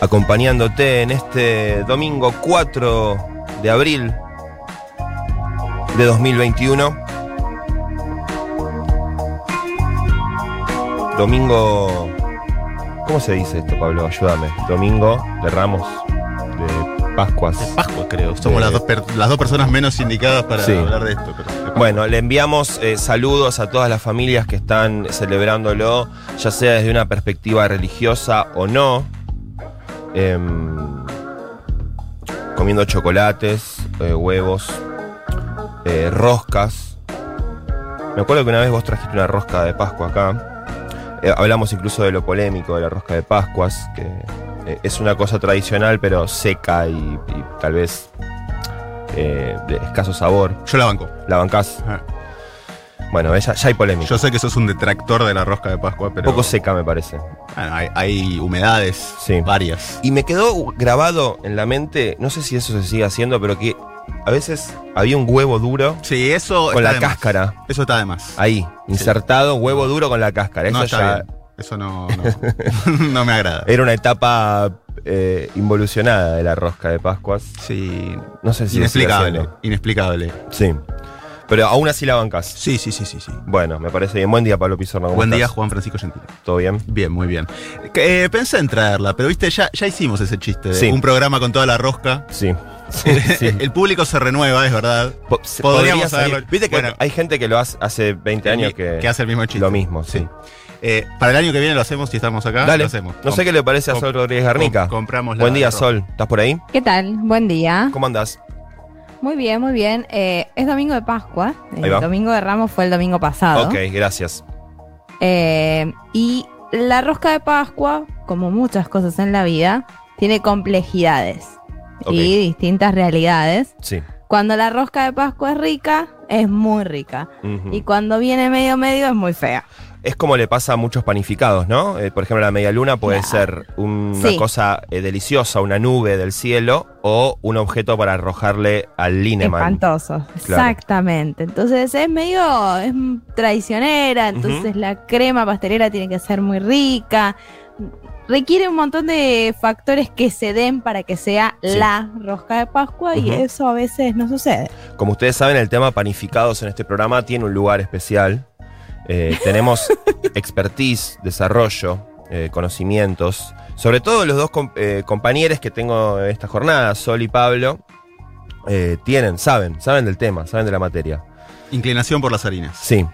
acompañándote en este domingo 4 de abril de 2021. Domingo... ¿Cómo se dice esto, Pablo? Ayúdame. Domingo de Ramos, de Pascuas. Creo. Somos las, dos per- las dos personas menos indicadas para Sí. hablar de esto. pero. Bueno, le enviamos eh, saludos a todas las familias que están celebrándolo, ya sea desde una perspectiva religiosa o no. Em, comiendo chocolates, eh, huevos, eh, roscas. Me acuerdo que una vez vos trajiste una rosca de Pascua acá. Eh, hablamos incluso de lo polémico de la rosca de Pascuas, que eh, es una cosa tradicional pero seca y, y tal vez eh, de escaso sabor. Yo la banco. ¿La bancás? Ajá. Bueno, ya, ya hay polémica. Yo sé que sos un detractor de la rosca de Pascua, Un pero. poco seca, me parece. Bueno, hay, hay humedades Sí. varias. Y me quedó grabado en la mente, no sé si eso se sigue haciendo, pero que a veces había un huevo duro Sí, eso. con está la de más. cáscara. Eso está de más. Ahí, insertado, huevo duro con la cáscara. Eso no ya bien. Eso no, no, no me agrada. era una etapa eh, involucionada de la rosca de Pascuas. Sí. No sé si Inexplicable. Inexplicable. Sí. Pero aún así la bancás. Sí, sí, sí, sí, sí. Bueno, me parece bien. Buen día, Pablo Pizarro. ¿cómo Buen día? Juan Francisco Gentile. ¿Todo bien? Bien, muy bien. Eh, pensé en traerla, pero viste, ya, ya hicimos ese chiste de Sí. un programa con toda la rosca. Sí. Sí, sí. El público se renueva, es verdad. Po- Podríamos podría haberlo- Viste que Bueno. hay gente que lo hace hace 20 años que, que hace el mismo chiste. lo mismo, sí. Eh, para el año que viene lo hacemos si estamos acá. Dale. Lo hacemos. No sé qué le parece a Sol Rodríguez Garnica. com- compramos la- Buen día. Sol. ¿Estás por ahí? ¿Qué tal? Buen día. ¿Cómo andás? Muy bien, muy bien. Eh, es domingo de Pascua. Ahí El va. domingo de Ramos fue el domingo pasado. Ok, gracias. Eh, y la rosca de Pascua, como muchas cosas en la vida, tiene complejidades y distintas realidades. Sí. Cuando la rosca de Pascua es rica, es muy rica. Y cuando viene medio medio es muy fea. Es como le pasa a muchos panificados, ¿no? Eh, por ejemplo, la media luna puede ser una Sí. cosa eh, deliciosa, una nube del cielo, o un objeto para arrojarle al Lineman. Espantoso. Exactamente. Entonces es medio es traicionera, entonces la crema pastelera tiene que ser muy rica. Requiere un montón de factores que se den para que sea Sí. la rosca de Pascua y eso a veces no sucede. Como ustedes saben, el tema panificados en este programa tiene un lugar especial. Eh, tenemos expertise, desarrollo, eh, conocimientos. Sobre todo los dos com- eh, compañeros que tengo en esta jornada, Sol y Pablo, eh, tienen, saben, saben del tema, saben de la materia. Inclinación por las harinas. Sí.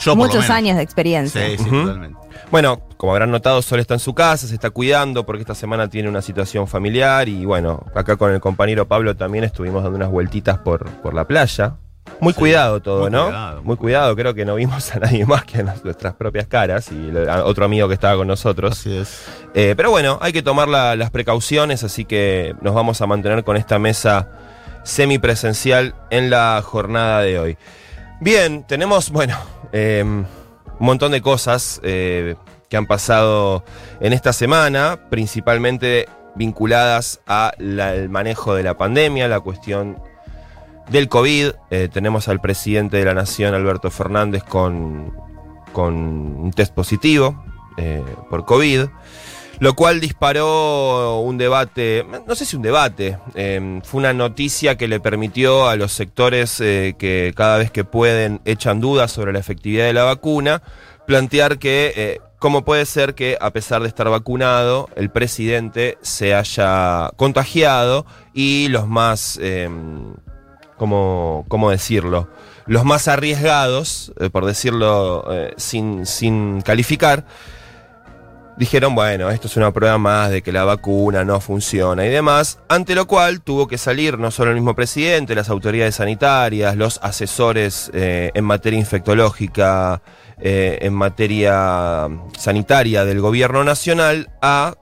Yo Muchos años de experiencia. Sí, sí, totalmente. Bueno, como habrán notado, Sol está en su casa, se está cuidando porque esta semana tiene una situación familiar y bueno, acá con el compañero Pablo también estuvimos dando unas vueltitas por, por la playa. Muy Sí, cuidado todo, muy ¿no? cuidado. Muy cuidado, creo que no vimos a nadie más que a nuestras propias caras y a otro amigo que estaba con nosotros. Así es. Eh, pero bueno, hay que tomar la- las precauciones, así que nos vamos a mantener con esta mesa semipresencial en la jornada de hoy. Bien, tenemos, bueno, eh, un montón de cosas eh, que han pasado en esta semana, principalmente vinculadas al manejo de la pandemia, la cuestión del COVID. Eh, tenemos al presidente de la Nación, Alberto Fernández, con, con un test positivo eh, por COVID. Lo cual disparó un debate, no sé si un debate, eh, fue una noticia que le permitió a los sectores eh, que cada vez que pueden echan dudas sobre la efectividad de la vacuna, plantear que cómo puede ser que a pesar de estar vacunado, el presidente se haya contagiado y los más, eh, ¿cómo, cómo decirlo? Los más arriesgados, eh, por decirlo eh, sin, sin calificar, dijeron, bueno, esto es una prueba más de que la vacuna no funciona y demás, ante lo cual tuvo que salir no solo el mismo presidente, las autoridades sanitarias, los asesores eh, en materia infectológica, en materia sanitaria del gobierno nacional, a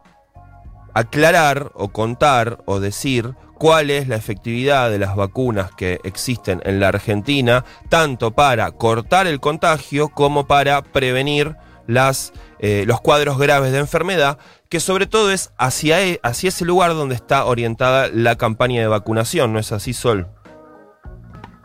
aclarar o contar o decir cuál es la efectividad de las vacunas que existen en la Argentina, tanto para cortar el contagio como para prevenir eh, los cuadros graves de enfermedad, que sobre todo es hacia, e- hacia ese lugar donde está orientada la campaña de vacunación, ¿no es así, Sol?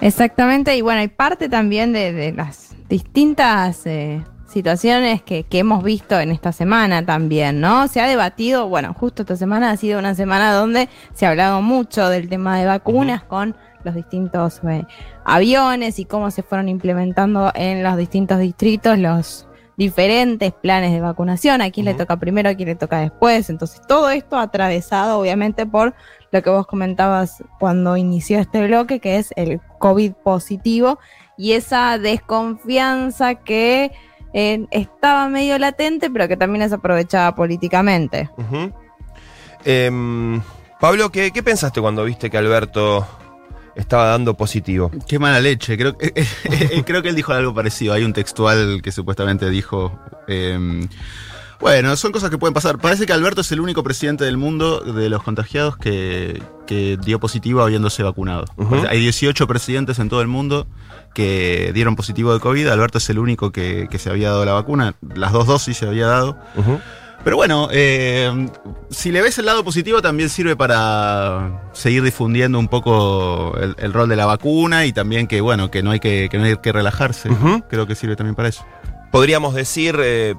Exactamente, y bueno, hay parte también de, de las distintas eh, situaciones que, que hemos visto en esta semana también, ¿no? Se ha debatido, bueno, justo esta semana ha sido una semana donde se ha hablado mucho del tema de vacunas con los distintos eh, aviones y cómo se fueron implementando en los distintos distritos los diferentes planes de vacunación, a quién le toca primero, a quién le toca después. Entonces, todo esto atravesado obviamente por lo que vos comentabas cuando inició este bloque, que es el COVID positivo y esa desconfianza que eh, estaba medio latente, pero que también es aprovechada políticamente. Em, Pablo, ¿qué, ¿qué pensaste cuando viste que Alberto estaba dando positivo? Qué mala leche. Creo, que- creo que él dijo algo parecido. Hay un textual que supuestamente dijo. eh, bueno, son cosas que pueden pasar. Parece que Alberto es el único presidente del mundo de los contagiados que, que dio positivo habiéndose vacunado. Hay 18 presidentes en todo el mundo que dieron positivo de COVID. Alberto es el único que, que se había dado la vacuna. Las dos dosis se había dado. Pero bueno, eh, si le ves el lado positivo también sirve para seguir difundiendo un poco el, el rol de la vacuna y también que bueno, que no hay que, que no hay que relajarse. Creo que sirve también para eso. Podríamos decir, eh,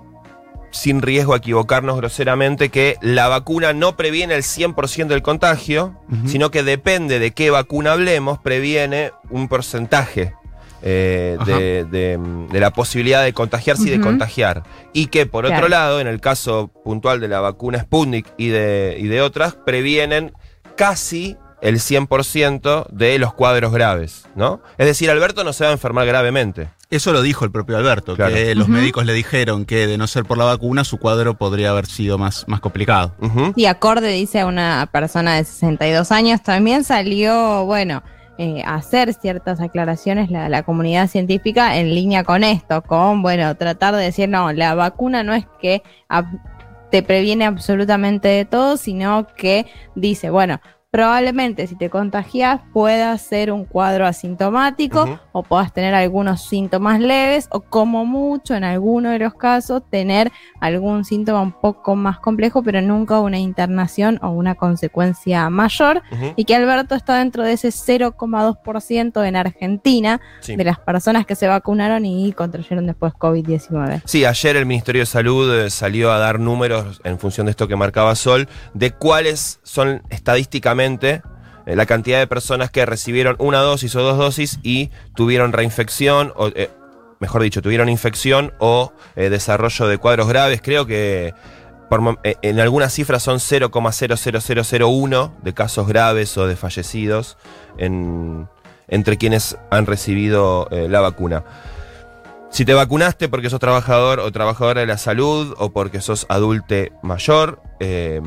sin riesgo a equivocarnos groseramente, que la vacuna no previene el 100% del contagio, sino que depende de qué vacuna hablemos, previene un porcentaje. eh, de, de- de la posibilidad de contagiarse y de contagiar. Y que por otro lado, en el caso puntual de la vacuna Sputnik y de, y de otras, previenen casi el 100% de los cuadros graves, ¿no? Es decir, Alberto no se va a enfermar gravemente. Eso lo dijo el propio Alberto, Claro. que los médicos le dijeron que de no ser por la vacuna su cuadro podría haber sido más, más complicado. Y acorde, dice a una persona de 62 años, también salió, bueno, eh, a hacer ciertas aclaraciones la, la comunidad científica en línea con esto, con, bueno, tratar de decir, no, la vacuna no es que te previene absolutamente de todo, sino que dice, bueno, probablemente si te contagias puedas ser un cuadro asintomático. O puedas tener algunos síntomas leves o como mucho en alguno de los casos tener algún síntoma un poco más complejo pero nunca una internación o una consecuencia mayor y que Alberto está dentro de ese 0,2% en Argentina Sí. de las personas que se vacunaron y contrayeron después COVID-19. Sí, ayer el Ministerio de Salud eh, salió a dar números en función de esto que marcaba Sol, de cuáles son estadísticamente la cantidad de personas que recibieron una dosis o dos dosis y tuvieron reinfección, o eh, mejor dicho, tuvieron infección o eh, desarrollo de cuadros graves. Creo que eh, en algunas cifras son 0,00001 de casos graves o de fallecidos en- entre quienes han recibido eh, la vacuna. Si te vacunaste porque sos trabajador o trabajadora de la salud o porque sos adulte mayor, eh,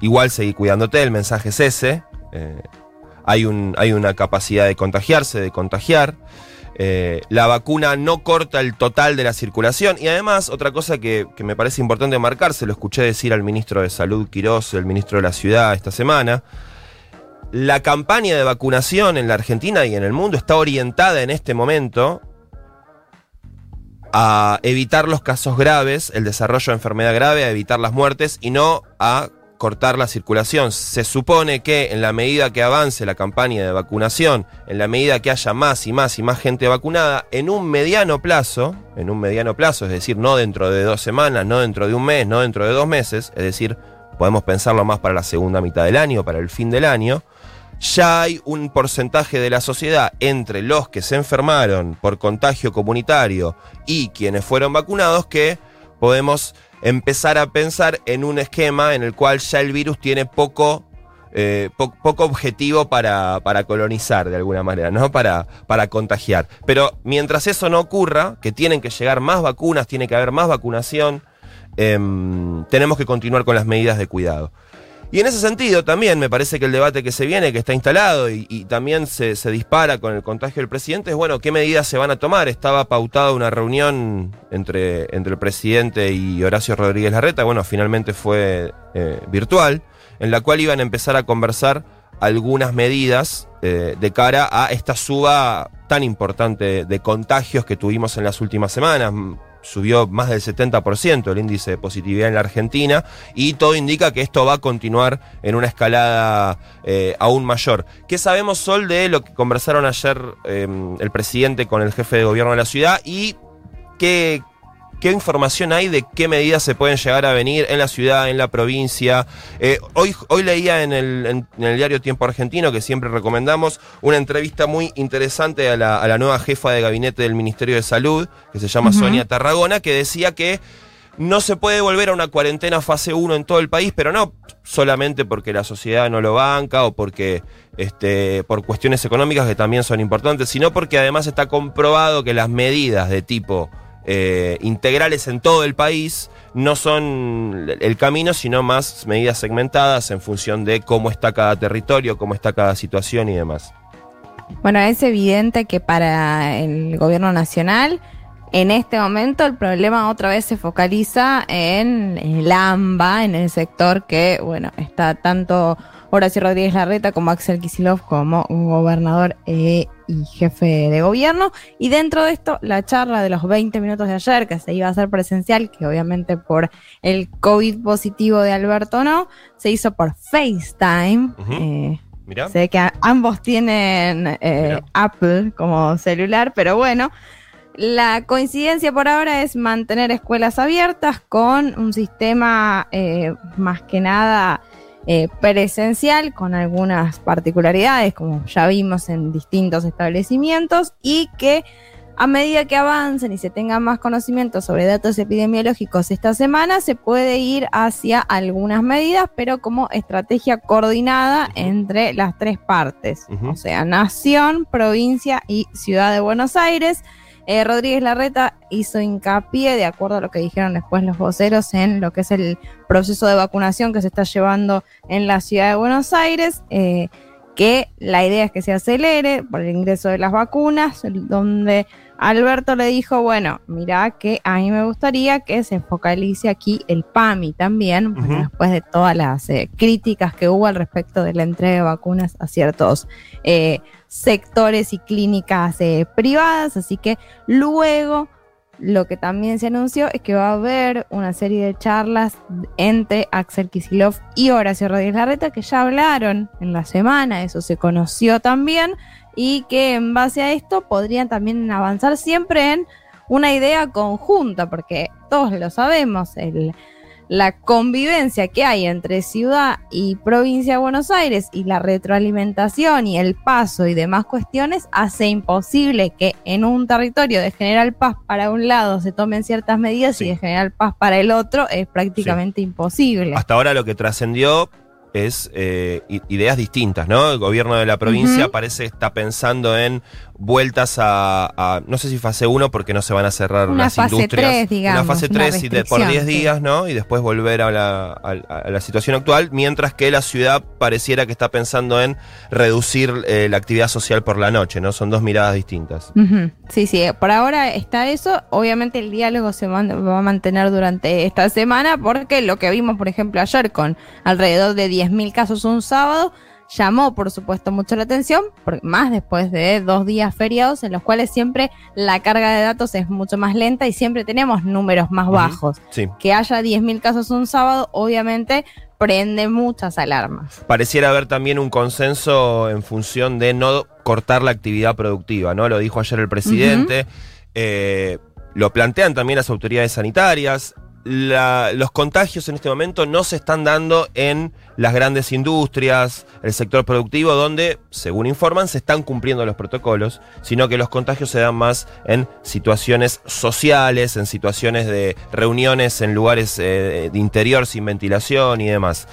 igual seguí cuidándote, el mensaje es ese. Eh, hay, un, hay una capacidad de contagiarse, de contagiar. eh, la vacuna no corta el total de la circulación y además otra cosa que, que me parece importante marcar, se lo escuché decir al ministro de Salud Quirós, el ministro de la Ciudad esta semana, la campaña de vacunación en la Argentina y en el mundo está orientada en este momento a evitar los casos graves, el desarrollo de enfermedad grave, a evitar las muertes y no a cortar la circulación. Se supone que en la medida que avance la campaña de vacunación, en la medida que haya más y más y más gente vacunada, en un mediano plazo, en un mediano plazo, es decir, no dentro de dos semanas, no dentro de un mes, no dentro de dos meses, es decir, podemos pensarlo más para la segunda mitad del año, para el fin del año, ya hay un porcentaje de la sociedad entre los que se enfermaron por contagio comunitario y quienes fueron vacunados que podemos empezar a pensar en un esquema en el cual ya el virus tiene poco, eh, po- poco objetivo para, para colonizar de alguna manera, ¿no? Para, para contagiar. Pero mientras eso no ocurra, que tienen que llegar más vacunas, tiene que haber más vacunación, em, tenemos que continuar con las medidas de cuidado. Y en ese sentido también me parece que el debate que se viene, que está instalado y, también se, se dispara con el contagio del presidente, es bueno, ¿qué medidas se van a tomar? Estaba pautada una reunión entre, entre el presidente y Horacio Rodríguez Larreta, bueno, finalmente fue eh, virtual, en la cual iban a empezar a conversar algunas medidas eh, de cara a esta suba tan importante de contagios que tuvimos en las últimas semanas. Subió más del 70% el índice de positividad en la Argentina y todo indica que esto va a continuar en una escalada eh, aún mayor. ¿Qué sabemos, Sol, de lo que conversaron ayer eh, el presidente con el jefe de gobierno de la ciudad y qué, ¿Qué información hay de qué medidas se pueden llegar a venir en la ciudad, en la provincia? Eh, hoy, hoy leía en el, en, el, diario Tiempo Argentino, que siempre recomendamos, una entrevista muy interesante a la, a la nueva jefa de gabinete del Ministerio de Salud, que se llama Sonia Tarragona, que decía que no se puede volver a una cuarentena fase 1 en todo el país, pero no solamente porque la sociedad no lo banca o porque este, por cuestiones económicas que también son importantes, sino porque además está comprobado que las medidas de tipo eh, integrales en todo el país no son el camino, sino más medidas segmentadas en función de cómo está cada territorio, cómo está cada situación y demás. Bueno, es evidente que para el gobierno nacional en este momento el problema otra vez se focaliza en el AMBA, en el sector que, bueno, está tanto Horacio Rodríguez Larreta como Axel Kisilov como gobernador eh, y jefe de gobierno. Y dentro de esto, la charla de los 20 minutos de ayer, que se iba a hacer presencial, que obviamente por el COVID positivo de Alberto no, se hizo por FaceTime. Eh, sé que ambos tienen eh, Apple como celular, pero bueno. La coincidencia por ahora es mantener escuelas abiertas con un sistema eh, más que nada eh, presencial, con algunas particularidades, como ya vimos en distintos establecimientos, y que a medida que avancen y se tengan más conocimiento sobre datos epidemiológicos esta semana, se puede ir hacia algunas medidas, pero como estrategia coordinada entre las tres partes, o sea, nación, provincia y ciudad de Buenos Aires. Eh, Rodríguez Larreta hizo hincapié, de acuerdo a lo que dijeron después los voceros, en lo que es el proceso de vacunación que se está llevando en la ciudad de Buenos Aires, eh, que la idea es que se acelere por el ingreso de las vacunas, donde Alberto le dijo, bueno, mira que a mí me gustaría que se focalice aquí el PAMI también, después de todas las eh, críticas que hubo al respecto de la entrega de vacunas a ciertos sectores y clínicas eh, privadas, así que luego lo que también se anunció es que va a haber una serie de charlas entre Axel Kisilov y Horacio Rodríguez Larreta que ya hablaron en la semana, eso se conoció también, y que en base a esto podrían también avanzar siempre en una idea conjunta, porque todos lo sabemos, el la convivencia que hay entre ciudad y provincia de Buenos Aires y la retroalimentación y el paso y demás cuestiones hace imposible que en un territorio de General Paz para un lado se tomen ciertas medidas y de General Paz para el otro es prácticamente imposible. Hasta ahora lo que trascendió es eh, ideas distintas, ¿no? El gobierno de la provincia parece está pensando en vueltas a, no sé si fase 1 porque no se van a cerrar una las fase industrias. 3, digamos, una fase 3 y de, por 10 días, ¿no? Y después volver a la, a, la, situación actual, mientras que la ciudad pareciera que está pensando en reducir eh, la actividad social por la noche, ¿no? Son dos miradas distintas. Sí, sí, por ahora está eso. Obviamente el diálogo se va a mantener durante esta semana porque lo que vimos, por ejemplo, ayer con alrededor de 10.000 casos un sábado, llamó por supuesto mucho la atención, más después de dos días feriados en los cuales siempre la carga de datos es mucho más lenta y siempre tenemos números más bajos. Que haya 10.000 casos un sábado, obviamente prende muchas alarmas. Pareciera haber también un consenso en función de no cortar la actividad productiva, ¿no? Lo dijo ayer el presidente. Eh, lo plantean también las autoridades sanitarias los contagios en este momento no se están dando en las grandes industrias, el sector productivo, donde, según informan, se están cumpliendo los protocolos, sino que los contagios se dan más en situaciones sociales, en situaciones de reuniones en lugares eh, de interior sin ventilación y demás.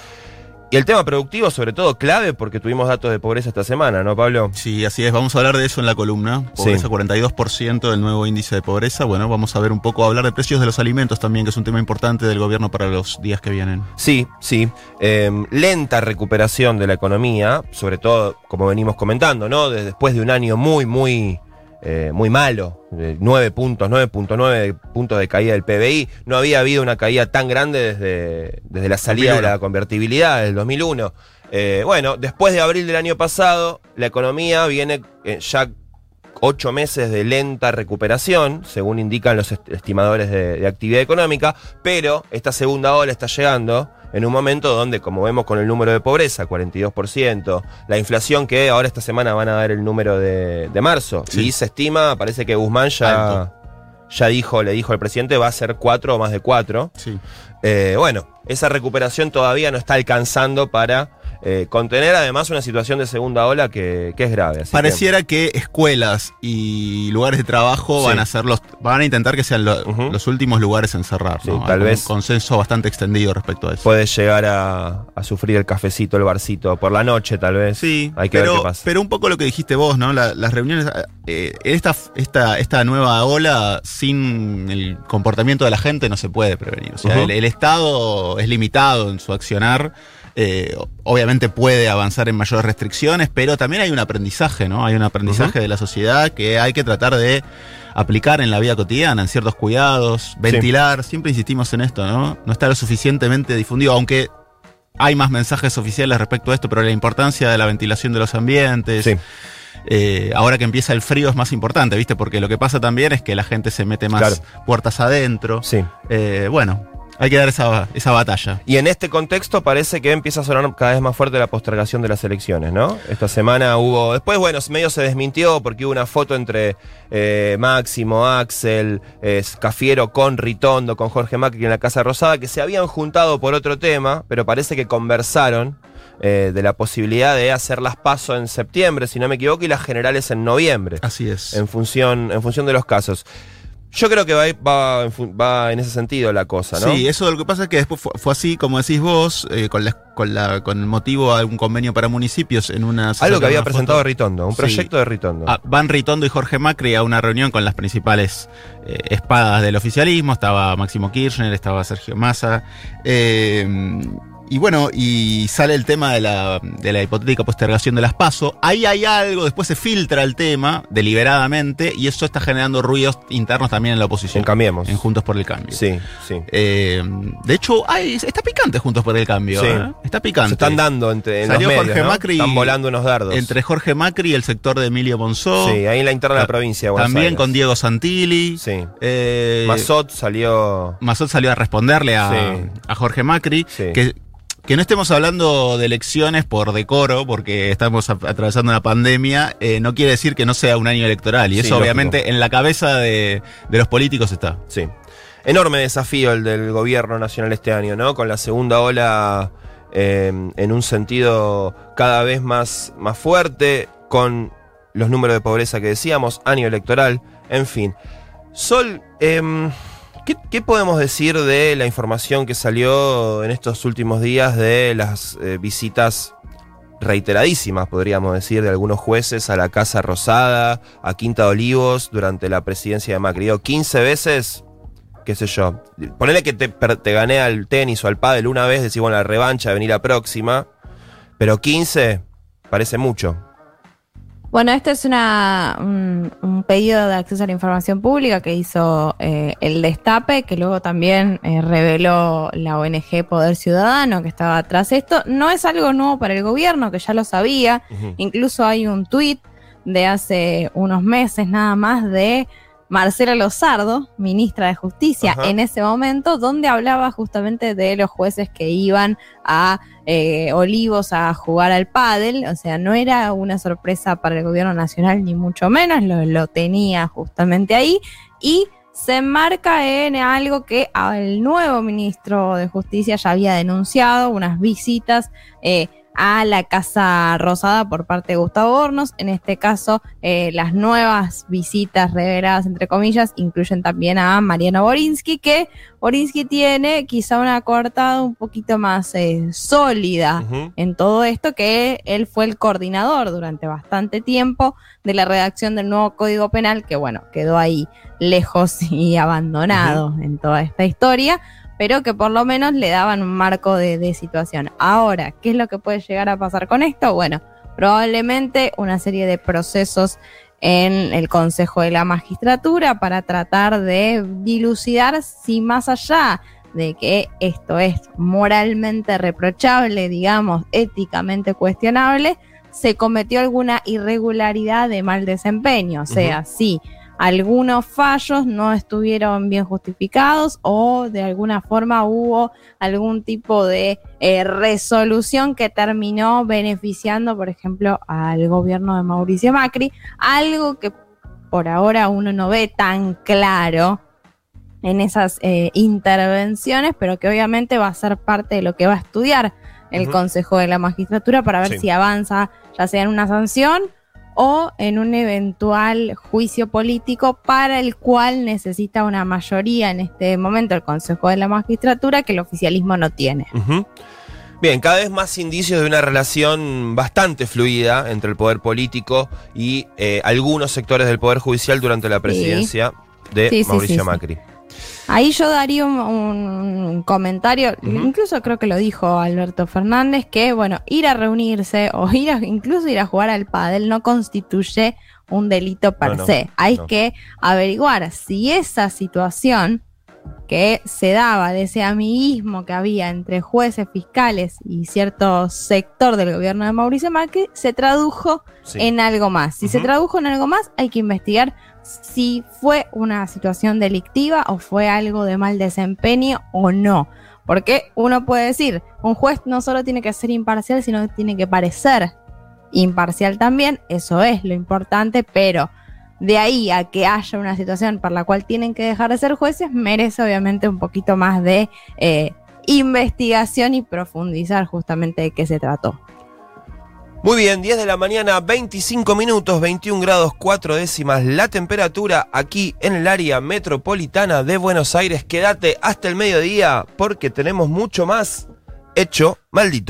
Y el tema productivo, sobre todo, clave porque tuvimos datos de pobreza esta semana, ¿no, Pablo? Sí, así es. Vamos a hablar de eso en la columna. Pobreza, 42% del nuevo índice de pobreza. Bueno, vamos a ver un poco, hablar de precios de los alimentos también, que es un tema importante del gobierno para los días que vienen. Sí, sí. Em, lenta recuperación de la economía, sobre todo, como venimos comentando, ¿no? Después de un año muy, muy eh, muy malo, 9 puntos, 9.9 puntos de caída del PBI. No había habido una caída tan grande desde, desde la salida de la convertibilidad del 2001. Eh, bueno, después de abril del año pasado, la economía viene eh, ya ocho meses de lenta recuperación, según indican los estimadores de actividad económica, pero esta segunda ola está llegando en un momento donde, como vemos con el número de pobreza, 42%, la inflación que ahora esta semana van a dar el número de, marzo, y se estima, parece que Guzmán ya, ya dijo, le dijo al presidente, va a ser cuatro o más de cuatro. Sí. Eh, bueno, esa recuperación todavía no está alcanzando para eh, contener además una situación de segunda ola que, que es grave. así Pareciera que... escuelas y lugares de trabajo Sí. van a ser los, van a intentar que sean lo- los últimos lugares en cerrar. Sí, ¿no? tal Hay vez- un consenso bastante extendido respecto a eso. puede llegar a, a sufrir el cafecito, el barcito, por la noche tal vez. Sí, hay que pero, ver qué pasa. pero un poco lo que dijiste vos, ¿no? La- las reuniones, eh, esta, esta, esta nueva ola sin el comportamiento de la gente no se puede prevenir. O sea, Ujú. el, el Estado es limitado en su accionar. Eh, obviamente puede avanzar en mayores restricciones, pero también hay un aprendizaje, ¿no? Hay un aprendizaje de la sociedad que hay que tratar de aplicar en la vida cotidiana, en ciertos cuidados, ventilar. Siempre insistimos en esto, ¿no? No está lo suficientemente difundido, aunque hay más mensajes oficiales respecto a esto, pero la importancia de la ventilación de los ambientes. Sí. eh, ahora que empieza el frío es más importante, ¿viste? Porque lo que pasa también es que la gente se mete más Claro. puertas adentro. Sí. Eh, bueno, hay que dar esa, esa batalla. Y en este contexto parece que empieza a sonar cada vez más fuerte la postergación de las elecciones, ¿no? Esta semana hubo. Después, bueno, medio se desmintió porque hubo una foto entre eh, Máximo, Axel, eh, Cafiero con Ritondo, con Jorge Macri en la Casa Rosada, que se habían juntado por otro tema, pero parece que conversaron eh, de la posibilidad de hacer las pasos en septiembre, si no me equivoco, y las generales en noviembre Así es. en función, en función de los casos. Yo creo que va, va, en fu- va en ese sentido la cosa, ¿no? Sí, eso lo que pasa es que después fue, fue así, como decís vos, eh, con, la, con, la, con el motivo de un convenio para municipios en una... Algo que había presentado foto. Ritondo, un Sí. proyecto de Ritondo. Ah, van Ritondo y Jorge Macri a una reunión con las principales eh, espadas del oficialismo. Estaba Máximo Kirchner, estaba Sergio Massa. eh, y bueno, y sale el tema de la, de la hipotética postergación de las PASO. Ahí hay algo, después se filtra el tema deliberadamente y eso está generando ruidos internos también en la oposición. En Cambiemos. En Juntos por el Cambio. Sí, sí. Eh, de hecho, hay, está picante Juntos por el Cambio. Sí. ¿eh? Está picante. Se están dando entre en Salió los medios, Jorge ¿no? Macri Están volando unos dardos. Entre Jorge Macri y el sector de Emilio Monzó. sí, ahí en la interna de la provincia de También Aires. con Diego Santilli. Sí. Eh, Mazot salió. Mazot salió a responderle a, Sí. a Jorge Macri. Sí. Que, que no estemos hablando de elecciones por decoro, porque estamos atravesando una pandemia, eh, no quiere decir que no sea un año electoral. Y Sí, eso lógico. obviamente en la cabeza de, de los políticos está. Sí. Enorme desafío el del gobierno nacional este año, ¿no? Con la segunda ola eh, en un sentido cada vez más, más fuerte, con los números de pobreza que decíamos, año electoral, en fin. Sol, em, ¿qué, qué podemos decir de la información que salió en estos últimos días de las eh, visitas reiteradísimas, podríamos decir, de algunos jueces a la Casa Rosada, a Quinta de Olivos, durante la presidencia de Macri? Digo, 15 veces, qué sé yo. Ponele que te, te gané al tenis o al pádel una vez, decís, bueno, la revancha, venir la próxima. Pero 15 parece mucho. Bueno, este es una, un, un pedido de acceso a la información pública que hizo eh, el Destape, que luego también eh, reveló la ONG Poder Ciudadano que estaba atrás de esto. No es algo nuevo para el gobierno, que ya lo sabía. Incluso hay un tuit de hace unos meses nada más de Marcela Lozardo, ministra de Justicia, Ajá. en ese momento, donde hablaba justamente de los jueces que iban a eh, Olivos a jugar al pádel. O sea, no era una sorpresa para el gobierno nacional, ni mucho menos, lo, lo tenía justamente ahí. Y se enmarca en algo que el nuevo ministro de Justicia ya había denunciado, unas visitas eh, a la Casa Rosada por parte de Gustavo Hornos. En este caso, eh, las nuevas visitas reveladas, entre comillas, incluyen también a Mariano Borinsky, que Borinsky tiene quizá una coartada un poquito más eh, sólida en todo esto, que él fue el coordinador durante bastante tiempo de la redacción del nuevo Código Penal, que bueno, quedó ahí lejos y abandonado en toda esta historia, pero que por lo menos le daban un marco de, de situación. Ahora, ¿qué es lo que puede llegar a pasar con esto? Bueno, probablemente una serie de procesos en el Consejo de la Magistratura para tratar de dilucidar si más allá de que esto es moralmente reprochable, digamos, éticamente cuestionable, se cometió alguna irregularidad de mal desempeño. O sea, si algunos fallos no estuvieron bien justificados o de alguna forma hubo algún tipo de eh, resolución que terminó beneficiando, por ejemplo, al gobierno de Mauricio Macri, algo que por ahora uno no ve tan claro en esas eh, intervenciones, pero que obviamente va a ser parte de lo que va a estudiar el. Consejo de la Magistratura para ver Sí. si avanza ya sea en una sanción o en un eventual juicio político para el cual necesita una mayoría en este momento el Consejo de la Magistratura que el oficialismo no tiene. Bien, cada vez más indicios de una relación bastante fluida entre el poder político y eh, algunos sectores del poder judicial durante la presidencia de Sí, Mauricio sí. Macri. Ahí yo daría un, un comentario, incluso creo que lo dijo Alberto Fernández, que bueno, ir a reunirse o ir a, incluso ir a jugar al pádel no constituye un delito per No, no, se. Hay no. que averiguar si esa situación que se daba de ese amiguismo que había entre jueces, fiscales y cierto sector del gobierno de Mauricio Macri se tradujo Sí. en algo más. Si se tradujo en algo más, hay que investigar si fue una situación delictiva o fue algo de mal desempeño o no. Porque uno puede decir, un juez no solo tiene que ser imparcial, sino que tiene que parecer imparcial también. Eso es lo importante, pero de ahí a que haya una situación por la cual tienen que dejar de ser jueces, merece obviamente un poquito más de eh, investigación y profundizar justamente de qué se trató. Muy bien, 10 de la mañana, 25 minutos, 21 grados 4 décimas la temperatura aquí en el área metropolitana de Buenos Aires. Quédate hasta el mediodía porque tenemos mucho más hecho maldito.